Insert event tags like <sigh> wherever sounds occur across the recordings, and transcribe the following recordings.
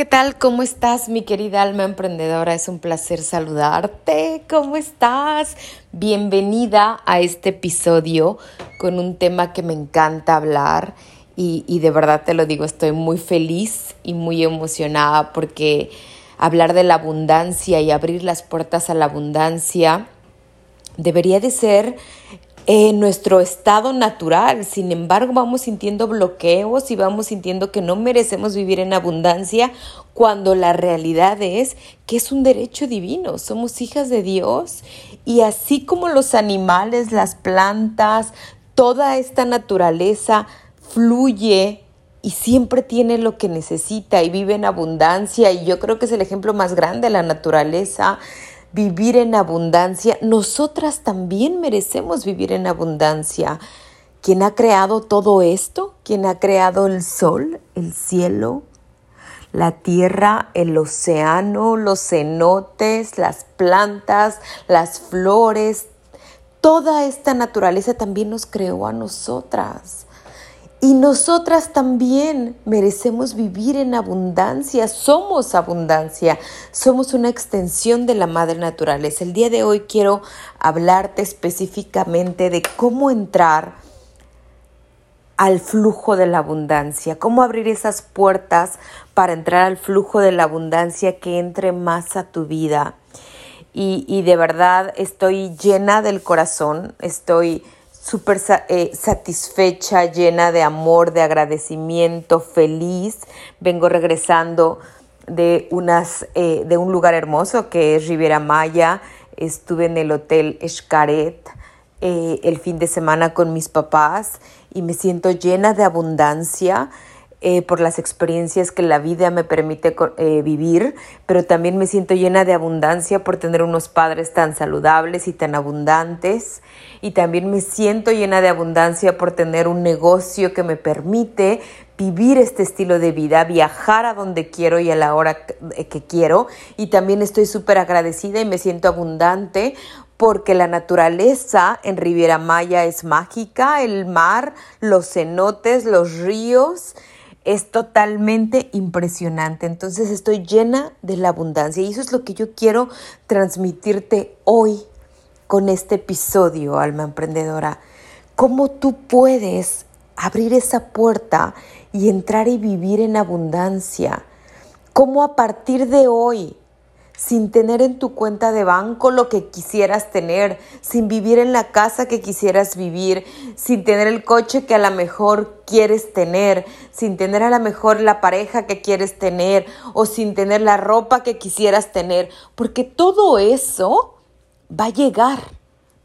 ¿qué tal? ¿Cómo estás, mi querida alma emprendedora? Es un placer saludarte. ¿Cómo estás? Bienvenida a este episodio con un tema que me encanta hablar y, y, de verdad te lo digo, estoy muy feliz y muy emocionada porque hablar de la abundancia y abrir las puertas a la abundancia debería de ser en nuestro estado natural. Sin embargo, vamos sintiendo bloqueos y vamos sintiendo que no merecemos vivir en abundancia cuando la realidad es que es un derecho divino. Somos hijas de Dios y así como los animales, las plantas, toda esta naturaleza fluye y siempre tiene lo que necesita y vive en abundancia y yo creo que es el ejemplo más grande de la naturaleza vivir en abundancia, nosotras también merecemos vivir en abundancia. ¿Quién ha creado todo esto? ¿Quién ha creado el sol, el cielo, la tierra, el océano, los cenotes, las plantas, las flores? Toda esta naturaleza también nos creó a nosotras. Y nosotras también merecemos vivir en abundancia, somos abundancia, somos una extensión de la madre naturaleza. El día de hoy quiero hablarte específicamente de cómo entrar al flujo de la abundancia, cómo abrir esas puertas para entrar al flujo de la abundancia que entre más a tu vida. Y, y de verdad estoy llena del corazón, estoy súper eh, satisfecha, llena de amor, de agradecimiento, feliz. Vengo regresando de, unas, eh, de un lugar hermoso que es Riviera Maya. Estuve en el Hotel Escaret eh, el fin de semana con mis papás y me siento llena de abundancia. Eh, por las experiencias que la vida me permite eh, vivir, pero también me siento llena de abundancia por tener unos padres tan saludables y tan abundantes. Y también me siento llena de abundancia por tener un negocio que me permite vivir este estilo de vida, viajar a donde quiero y a la hora que quiero. Y también estoy súper agradecida y me siento abundante porque la naturaleza en Riviera Maya es mágica, el mar, los cenotes, los ríos es totalmente impresionante. Entonces estoy llena de la abundancia y eso es lo que yo quiero transmitirte hoy con este episodio, alma emprendedora. Cómo tú puedes abrir esa puerta y entrar y vivir en abundancia. Cómo a partir de hoy sin tener en tu cuenta de banco lo que quisieras tener, sin vivir en la casa que quisieras vivir, sin tener el coche que a lo mejor quieres tener, sin tener a lo mejor la pareja que quieres tener o sin tener la ropa que quisieras tener, porque todo eso va a llegar,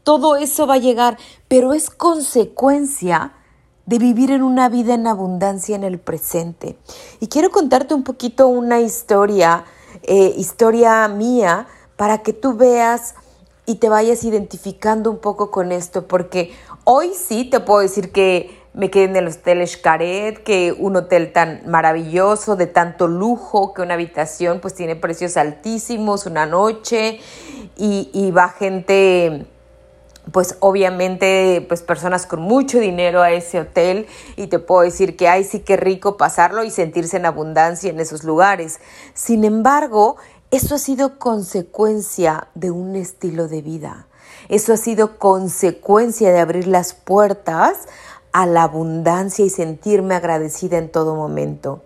todo eso va a llegar, pero es consecuencia de vivir en una vida en abundancia en el presente. Y quiero contarte un poquito una historia eh, historia mía para que tú veas y te vayas identificando un poco con esto, porque hoy sí te puedo decir que me quedé en el Hotel Xcaret, que un hotel tan maravilloso, de tanto lujo, que una habitación pues tiene precios altísimos, una noche, y, y va gente pues obviamente pues personas con mucho dinero a ese hotel y te puedo decir que ay sí que rico pasarlo y sentirse en abundancia en esos lugares. Sin embargo, eso ha sido consecuencia de un estilo de vida. Eso ha sido consecuencia de abrir las puertas a la abundancia y sentirme agradecida en todo momento.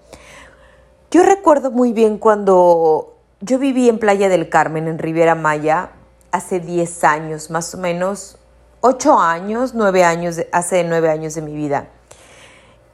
Yo recuerdo muy bien cuando yo viví en Playa del Carmen, en Riviera Maya, hace 10 años, más o menos 8 años, 9 años, hace 9 años de mi vida.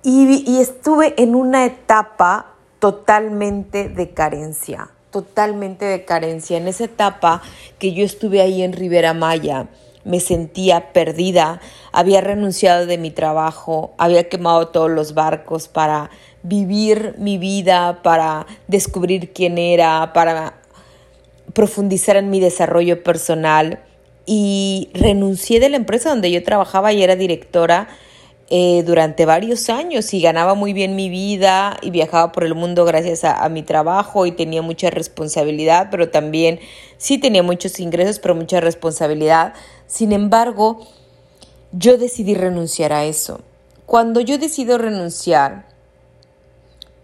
Y, y estuve en una etapa totalmente de carencia, totalmente de carencia. En esa etapa que yo estuve ahí en Rivera Maya, me sentía perdida, había renunciado de mi trabajo, había quemado todos los barcos para vivir mi vida, para descubrir quién era, para profundizar en mi desarrollo personal y renuncié de la empresa donde yo trabajaba y era directora eh, durante varios años y ganaba muy bien mi vida y viajaba por el mundo gracias a, a, mi trabajo y tenía mucha responsabilidad, pero también sí tenía muchos ingresos, pero mucha responsabilidad. Sin embargo, yo decidí renunciar a eso. Cuando yo decido renunciar,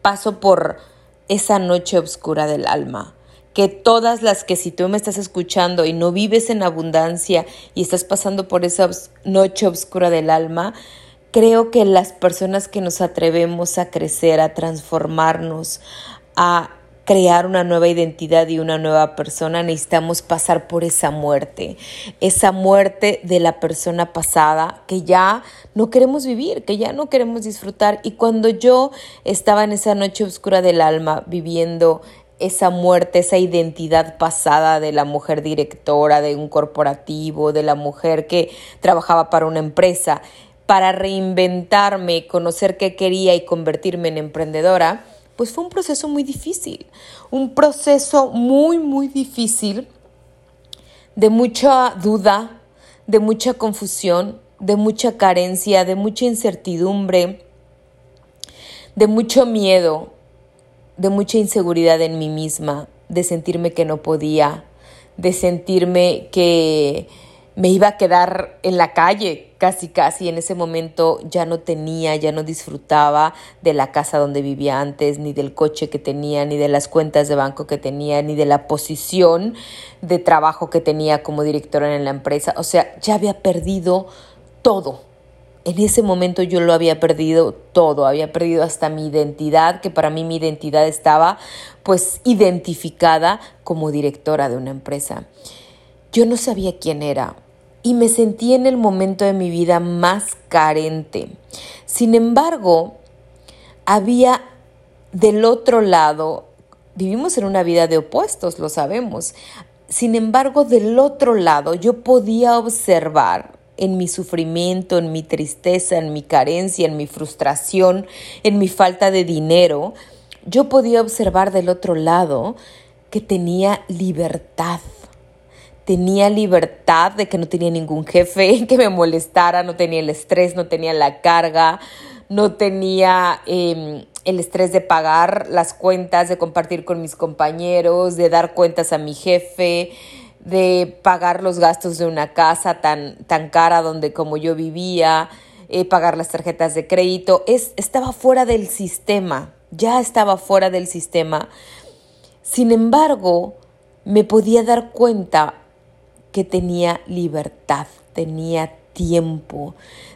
paso por esa noche oscura del alma. Que todas las que si tú me estás escuchando y no vives en abundancia y estás pasando por esa noche oscura del alma, creo que las personas que nos atrevemos a crecer, a transformarnos, a crear una nueva identidad y una nueva persona, necesitamos pasar por esa muerte, esa muerte de la persona pasada que ya no queremos vivir, que ya no queremos disfrutar. Y cuando yo estaba en esa noche oscura del alma viviendo esa muerte, esa identidad pasada de la mujer directora de un corporativo, de la mujer que trabajaba para una empresa, para reinventarme, conocer qué quería y convertirme en emprendedora, pues fue un proceso muy difícil, un proceso muy, muy difícil de mucha duda, de mucha confusión, de mucha carencia, de mucha incertidumbre, de mucho miedo, de mucha inseguridad en mí misma, de sentirme que no podía, de sentirme que me iba a quedar en la calle, casi casi en ese momento ya no tenía, ya no disfrutaba de la casa donde vivía antes, ni del coche que tenía, ni de las cuentas de banco que tenía, ni de la posición de trabajo que tenía como directora en la empresa. O sea, ya había perdido todo. En ese momento yo lo había perdido todo, había perdido hasta mi identidad, que para mí mi identidad estaba pues identificada como directora de una empresa. Yo no sabía quién era, y me sentí en el momento de mi vida más carente. Sin embargo, había del otro lado, vivimos en una vida de opuestos, lo sabemos. Sin embargo, del otro lado yo podía observar en mi sufrimiento, en mi tristeza, en mi carencia, en mi frustración, en mi falta de dinero, yo podía observar del otro lado que tenía libertad. Tenía libertad de que no tenía ningún jefe <laughs> que me molestara, no tenía el estrés, no tenía la carga, no tenía em, el estrés de pagar las cuentas, de compartir con mis compañeros, de dar cuentas a mi jefe, de pagar los gastos de una casa tan, tan cara donde como yo vivía, eh, pagar las tarjetas de crédito. Es, estaba fuera del sistema, ya estaba fuera del sistema. Sin embargo, me podía dar cuenta que tenía libertad, tenía tiempo,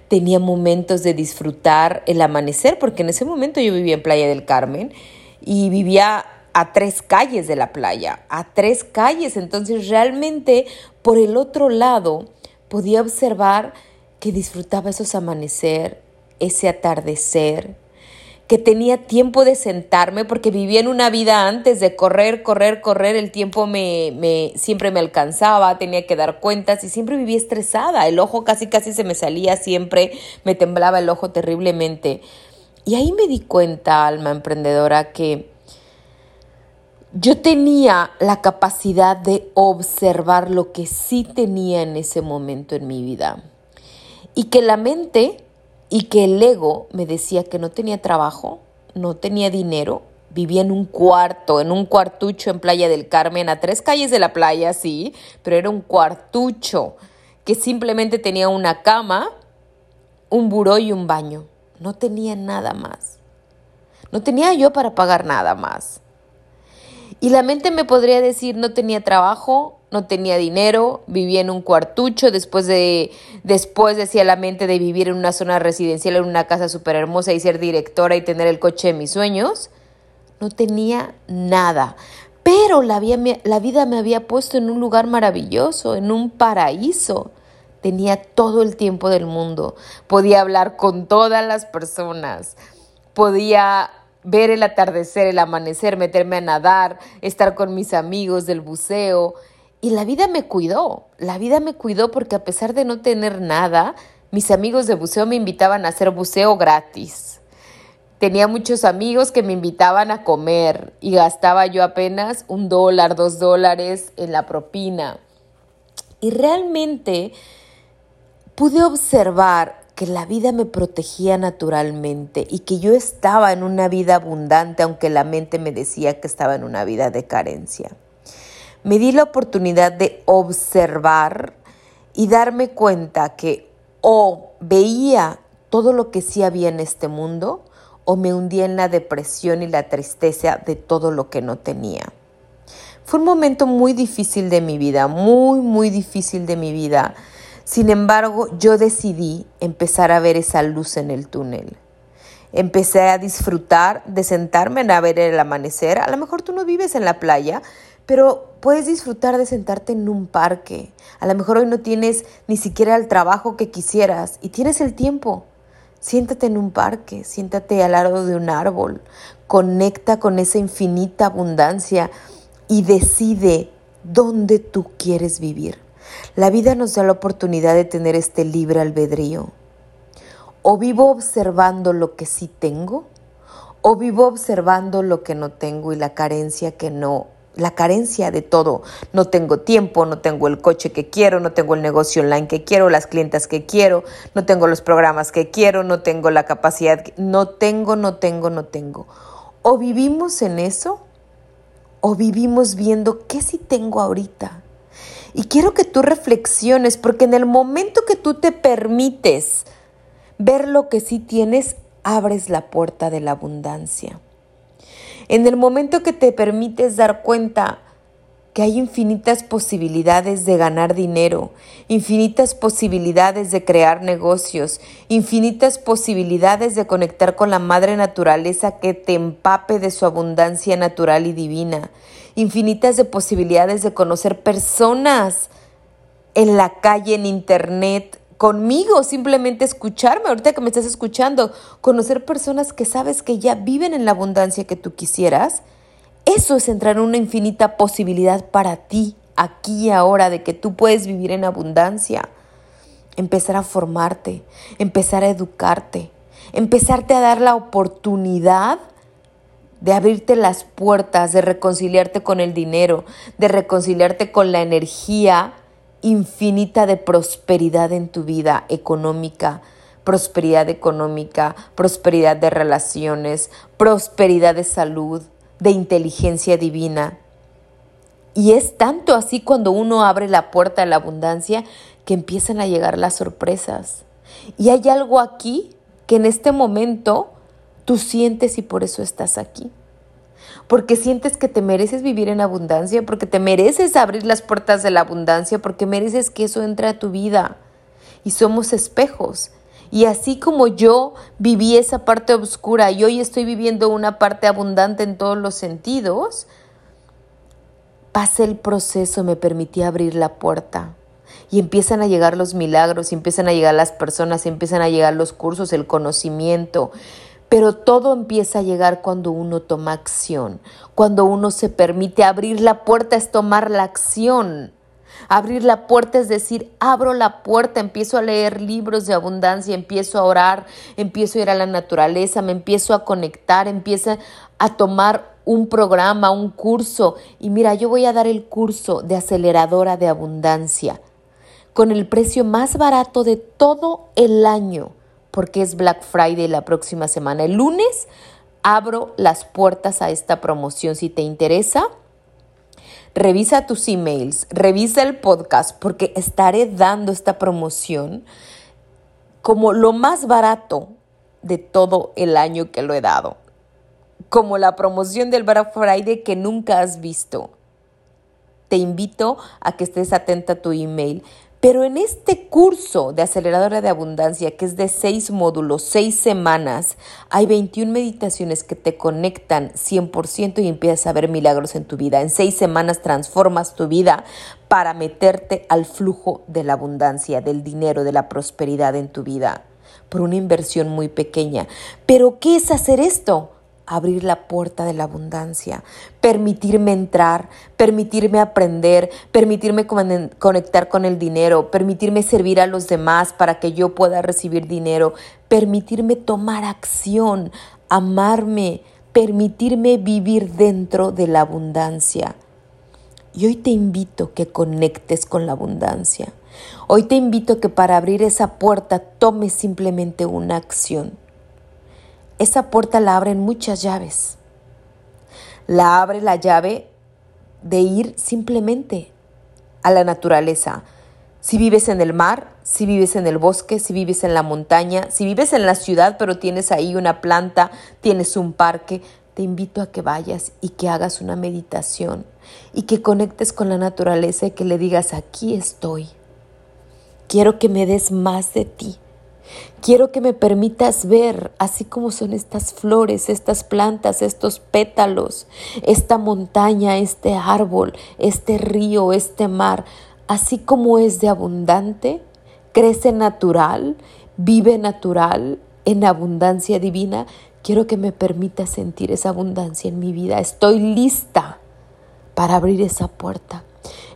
tenía momentos de disfrutar el amanecer, porque en ese momento yo vivía en Playa del Carmen y vivía a tres calles de la playa, a tres calles, entonces realmente por el otro lado podía observar que disfrutaba esos amanecer, ese atardecer, que tenía tiempo de sentarme porque vivía en una vida antes de correr, correr, correr, el tiempo me, me siempre me alcanzaba, tenía que dar cuentas y siempre vivía estresada, el ojo casi casi se me salía siempre, me temblaba el ojo terriblemente. Y ahí me di cuenta, alma emprendedora, que yo tenía la capacidad de observar lo que sí tenía en ese momento en mi vida y que la mente y que el ego me decía que no tenía trabajo, no tenía dinero, vivía en un cuarto, en un cuartucho en Playa del Carmen, a tres calles de la playa, sí, pero era un cuartucho que simplemente tenía una cama, un buró y un baño. No tenía nada más. No tenía yo para pagar nada más. Y la mente me podría decir, no tenía trabajo, no tenía dinero, vivía en un cuartucho, después de, después decía la mente de vivir en una zona residencial, en una casa súper hermosa y ser directora y tener el coche de mis sueños. No tenía nada, pero la, la vida me había puesto en un lugar maravilloso, en un paraíso. Tenía todo el tiempo del mundo, podía hablar con todas las personas, podía ver el atardecer, el amanecer, meterme a nadar, estar con mis amigos del buceo y la vida me cuidó, la vida me cuidó porque a pesar de no tener nada, mis amigos de buceo me invitaban a hacer buceo gratis. Tenía muchos amigos que me invitaban a comer y gastaba yo apenas un dólar, dos dólares en la propina. Y realmente pude observar que la vida me protegía naturalmente y que yo estaba en una vida abundante aunque la mente me decía que estaba en una vida de carencia me di la oportunidad de observar y darme cuenta que o veía todo lo que sí había en este mundo o me hundía en la depresión y la tristeza de todo lo que no tenía. Fue un momento muy difícil de mi vida, muy, muy difícil de mi vida. Sin embargo, yo decidí empezar a ver esa luz en el túnel. Empecé a disfrutar de sentarme a ver el amanecer. A lo mejor tú no vives en la playa, pero puedes disfrutar de sentarte en un parque. A lo mejor hoy no tienes ni siquiera el trabajo que quisieras y tienes el tiempo. Siéntate en un parque, siéntate al lado de un árbol, conecta con esa infinita abundancia y decide dónde tú quieres vivir. La vida nos da la oportunidad de tener este libre albedrío. O vivo observando lo que sí tengo, o vivo observando lo que no tengo y la carencia que no la carencia de todo. No tengo tiempo, no tengo el coche que quiero, no tengo el negocio online que quiero, las clientas que quiero, no tengo los programas que quiero, no tengo la capacidad, no tengo, no tengo, no tengo. O vivimos en eso o vivimos viendo qué sí tengo ahorita. Y quiero que tú reflexiones porque en el momento que tú te permites ver lo que sí tienes, abres la puerta de la abundancia. En el momento que te permites dar cuenta que hay infinitas posibilidades de ganar dinero, infinitas posibilidades de crear negocios, infinitas posibilidades de conectar con la madre naturaleza que te empape de su abundancia natural y divina, infinitas de posibilidades de conocer personas en la calle, en internet, conmigo, simplemente escucharme, ahorita que me estás escuchando, conocer personas que sabes que ya viven en la abundancia que tú quisieras, eso es entrar en una infinita posibilidad para ti, aquí y ahora, de que tú puedes vivir en abundancia. Empezar a formarte, empezar a educarte, empezarte a dar la oportunidad de abrirte las puertas, de reconciliarte con el dinero, de reconciliarte con la energía infinita de prosperidad en tu vida económica, prosperidad económica, prosperidad de relaciones, prosperidad de salud, de inteligencia divina. Y es tanto así cuando uno abre la puerta de la abundancia que empiezan a llegar las sorpresas. Y hay algo aquí que en este momento tú sientes y por eso estás aquí porque sientes que te mereces vivir en abundancia, porque te mereces abrir las puertas de la abundancia, porque mereces que eso entre a tu vida. Y somos espejos. Y así como yo viví esa parte oscura y hoy estoy viviendo una parte abundante en todos los sentidos, pasé el proceso, me permití abrir la puerta. Y empiezan a llegar los milagros, empiezan a llegar las personas, empiezan a llegar los cursos, el conocimiento, pero todo empieza a llegar cuando uno toma acción, cuando uno se permite abrir la puerta es tomar la acción. Abrir la puerta es decir, abro la puerta, empiezo a leer libros de abundancia, empiezo a orar, empiezo a ir a la naturaleza, me empiezo a conectar, empiezo a tomar un programa, un curso. Y mira, yo voy a dar el curso de aceleradora de abundancia con el precio más barato de todo el año porque es Black Friday la próxima semana. El lunes abro las puertas a esta promoción. Si te interesa, revisa tus emails, revisa el podcast, porque estaré dando esta promoción como lo más barato de todo el año que lo he dado. Como la promoción del Black Friday que nunca has visto. Te invito a que estés atenta a tu email. Pero en este curso de aceleradora de abundancia, que es de seis módulos, seis semanas, hay 21 meditaciones que te conectan 100% y empiezas a ver milagros en tu vida. En seis semanas transformas tu vida para meterte al flujo de la abundancia, del dinero, de la prosperidad en tu vida, por una inversión muy pequeña. Pero, ¿qué es hacer esto? Abrir la puerta de la abundancia, permitirme entrar, permitirme aprender, permitirme conectar con el dinero, permitirme servir a los demás para que yo pueda recibir dinero, permitirme tomar acción, amarme, permitirme vivir dentro de la abundancia. Y hoy te invito que conectes con la abundancia. Hoy te invito que para abrir esa puerta tomes simplemente una acción esa puerta la abren muchas llaves. La abre la llave de ir simplemente a la naturaleza, Si vives en el mar, si vives en el bosque, si vives en la montaña, si vives en la ciudad pero tienes ahí una planta, tienes un parque, te invito a que vayas y que hagas una meditación y que conectes con la naturaleza y que le digas, aquí estoy. Quiero que me des más de ti. Quiero que me permitas ver así como son estas flores, estas plantas, estos pétalos, esta montaña, este árbol, este río, este mar, así como es de abundante, crece natural, vive natural, en abundancia divina, quiero que me permitas sentir esa abundancia en mi vida. Estoy lista para abrir esa puerta.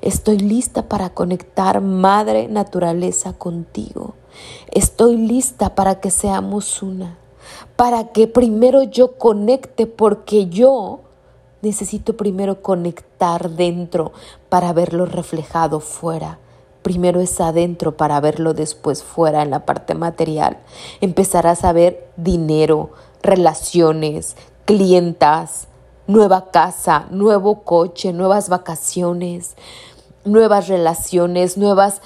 Estoy lista para conectar, Madre Naturaleza, contigo. Estoy lista para que seamos una, para que primero yo conecte porque yo necesito primero conectar dentro para verlo reflejado fuera. Primero es adentro para verlo después fuera en la parte material. Empezarás a ver dinero, relaciones, clientas, nueva casa, nuevo coche, nuevas vacaciones, nuevas relaciones, nuevas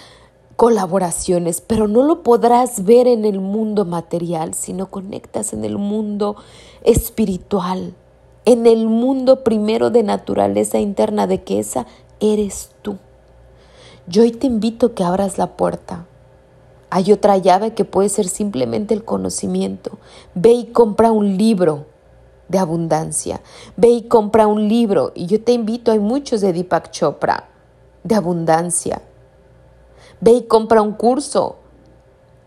colaboraciones, pero no lo podrás ver en el mundo material, sino conectas en el mundo espiritual, en el mundo primero de naturaleza interna, de que esa eres tú. Yo hoy te invito a que abras la puerta. Hay otra llave que puede ser simplemente el conocimiento. Ve y compra un libro de abundancia. Ve y compra un libro. Y yo te invito, hay muchos de Deepak Chopra, de abundancia. Ve y compra un curso.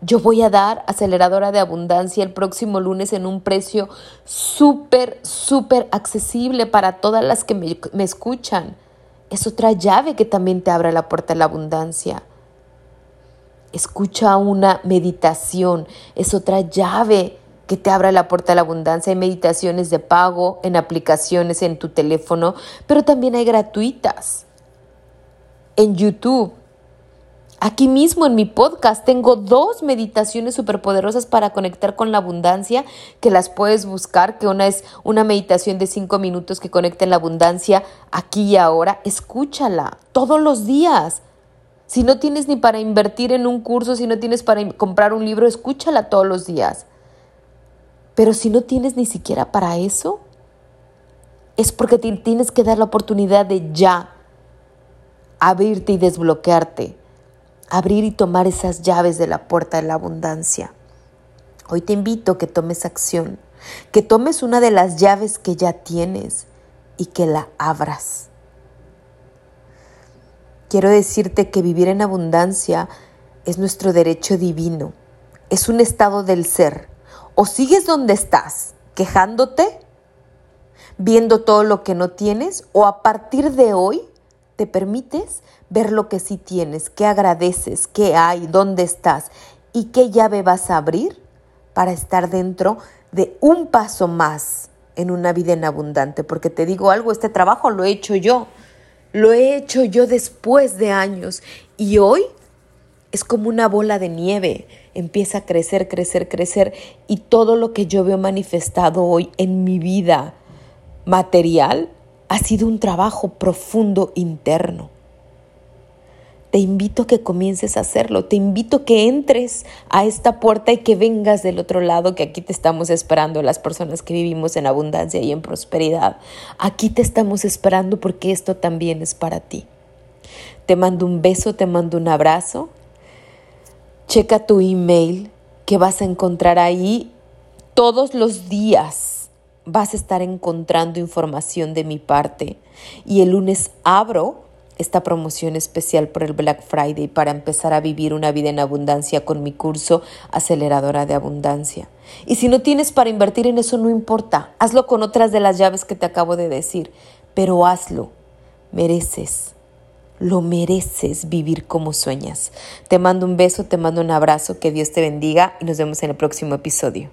Yo voy a dar aceleradora de abundancia el próximo lunes en un precio súper, súper accesible para todas las que me, escuchan. Es otra llave que también te abre la puerta a la abundancia. Escucha una meditación. Es otra llave que te abra la puerta a la abundancia. Hay meditaciones de pago en aplicaciones en tu teléfono, pero también hay gratuitas. En YouTube, aquí mismo en mi podcast, tengo dos meditaciones superpoderosas para conectar con la abundancia que las puedes buscar, que una es una meditación de cinco minutos que conecta en la abundancia aquí y ahora. Escúchala todos los días. Si no tienes ni para invertir en un curso, si no tienes para comprar un libro, escúchala todos los días. Pero si no tienes ni siquiera para eso, es porque tienes que dar la oportunidad de ya abrirte y desbloquearte, abrir y tomar esas llaves de la puerta de la abundancia. Hoy te invito a que tomes acción, que tomes una de las llaves que ya tienes y que la abras. Quiero decirte que vivir en abundancia es nuestro derecho divino, es un estado del ser o sigues donde estás, quejándote, viendo todo lo que no tienes, o a partir de hoy te permites ver lo que sí tienes, qué agradeces, qué hay, dónde estás y qué llave vas a abrir para estar dentro de un paso más en una vida en abundante. Porque te digo algo, este trabajo lo he hecho yo, lo he hecho yo después de años y hoy es como una bola de nieve empieza a crecer, crecer, crecer y todo lo que yo veo manifestado hoy en mi vida material ha sido un trabajo profundo interno. Te invito a que comiences a hacerlo, te invito a que entres a esta puerta y que vengas del otro lado, que aquí te estamos esperando las personas que vivimos en abundancia y en prosperidad. Aquí te estamos esperando porque esto también es para ti. Te mando un beso, te mando un abrazo Checa tu email que vas a encontrar ahí todos los días. Vas a estar encontrando información de mi parte. Y el lunes abro esta promoción especial por el Black Friday para empezar a vivir una vida en abundancia con mi curso Aceleradora de Abundancia. Y si no tienes para invertir en eso, no importa. Hazlo con otras de las llaves que te acabo de decir. Pero hazlo. Mereces lo mereces vivir como sueñas. Te mando un beso, te mando un abrazo, que Dios te bendiga y nos vemos en el próximo episodio.